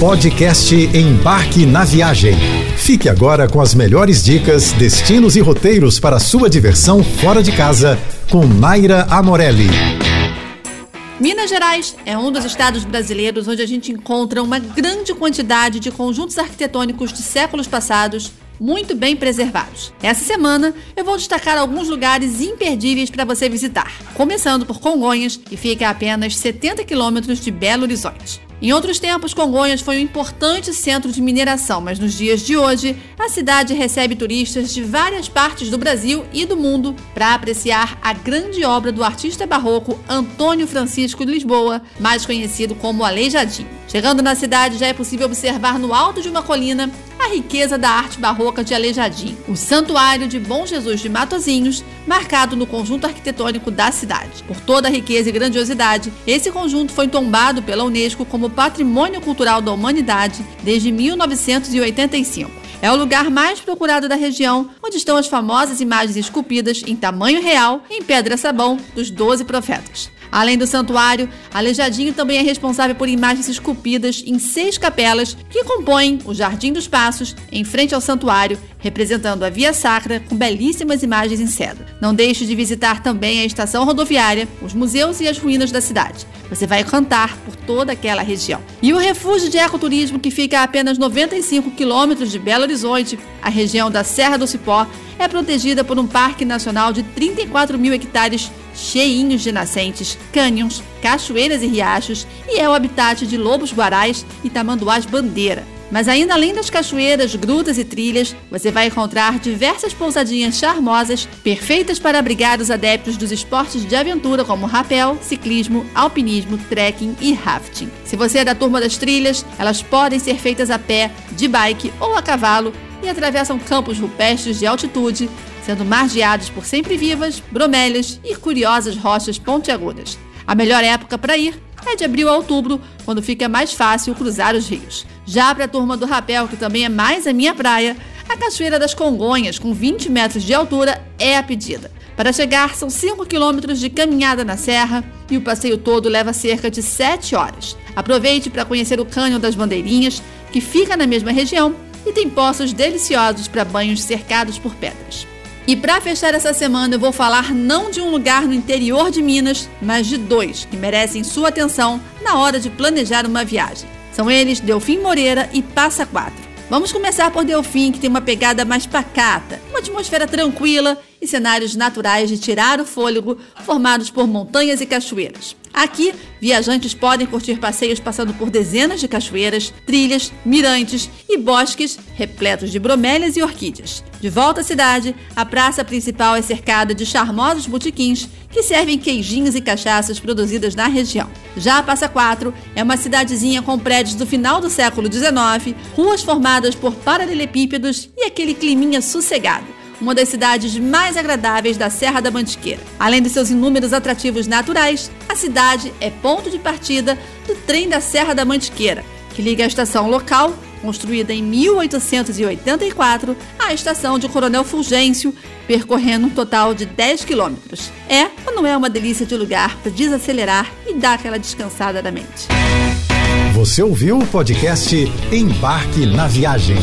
Podcast Embarque na Viagem. Fique agora com as melhores dicas, destinos e roteiros para sua diversão fora de casa com Naira Amorelli. Minas Gerais é um dos estados brasileiros onde a gente encontra uma grande quantidade de conjuntos arquitetônicos de séculos passados muito bem preservados. Essa semana eu vou destacar alguns lugares imperdíveis para você visitar, começando por Congonhas, que fica a apenas 70 quilômetros de Belo Horizonte. Em outros tempos, Congonhas foi um importante centro de mineração, mas nos dias de hoje, a cidade recebe turistas de várias partes do Brasil e do mundo para apreciar a grande obra do artista barroco Antônio Francisco de Lisboa, mais conhecido como Aleijadinho. Chegando na cidade, já é possível observar no alto de uma colina a riqueza da arte barroca de Aleijadinho, o Santuário de Bom Jesus de Matozinhos, marcado no conjunto arquitetônico da cidade. Por toda a riqueza e grandiosidade, esse conjunto foi tombado pela Unesco como Patrimônio Cultural da Humanidade desde 1985. É o lugar mais procurado da região, onde estão as famosas imagens esculpidas em tamanho real em pedra-sabão dos Doze Profetas. Além do santuário, Aleijadinho também é responsável por imagens esculpidas em seis capelas que compõem o Jardim dos Passos, em frente ao santuário, representando a Via Sacra com belíssimas imagens em cedro. Não deixe de visitar também a estação rodoviária, os museus e as ruínas da cidade. Você vai cantar por toda aquela região. E o refúgio de ecoturismo, que fica a apenas 95 quilômetros de Belo Horizonte, a região da Serra do Cipó, é protegida por um parque nacional de 34 mil hectares cheinhos de nascentes, cânions, cachoeiras e riachos e é o habitat de lobos-guarais e tamanduás bandeira. Mas ainda além das cachoeiras, grutas e trilhas, você vai encontrar diversas pousadinhas charmosas, perfeitas para abrigar os adeptos dos esportes de aventura como rapel, ciclismo, alpinismo, trekking e rafting. Se você é da turma das trilhas, elas podem ser feitas a pé, de bike ou a cavalo e atravessam campos rupestres de altitude, sendo margeados por sempre vivas, bromélias e curiosas rochas pontiagudas. A melhor época para ir é de abril a outubro, quando fica mais fácil cruzar os rios. Já para a turma do rapel, que também é mais a minha praia, a Cachoeira das Congonhas, com 20 metros de altura, é a pedida. Para chegar, são 5 quilômetros de caminhada na serra e o passeio todo leva cerca de 7 horas. Aproveite para conhecer o Cânion das Bandeirinhas, que fica na mesma região e tem poços deliciosos para banhos cercados por pedras. E para fechar essa semana, eu vou falar não de um lugar no interior de Minas, mas de dois que merecem sua atenção na hora de planejar uma viagem. São eles Delfim Moreira e Passa Quatro. Vamos começar por Delfim, que tem uma pegada mais pacata, uma atmosfera tranquila e cenários naturais de tirar o fôlego, formados por montanhas e cachoeiras. Aqui, viajantes podem curtir passeios passando por dezenas de cachoeiras, trilhas, mirantes e bosques repletos de bromélias e orquídeas. De volta à cidade, a praça principal é cercada de charmosos botiquins que servem queijinhos e cachaças produzidas na região. Já a Passa Quatro é uma cidadezinha com prédios do final do século XIX, ruas formadas por paralelepípedos e aquele climinha sossegado uma das cidades mais agradáveis da Serra da Mantiqueira. Além dos seus inúmeros atrativos naturais, a cidade é ponto de partida do trem da Serra da Mantiqueira, que liga a estação local, construída em 1884, à estação de Coronel Fulgêncio, percorrendo um total de 10 quilômetros. É ou não é uma delícia de lugar para desacelerar e dar aquela descansada na mente? Você ouviu o podcast Embarque na Viagem.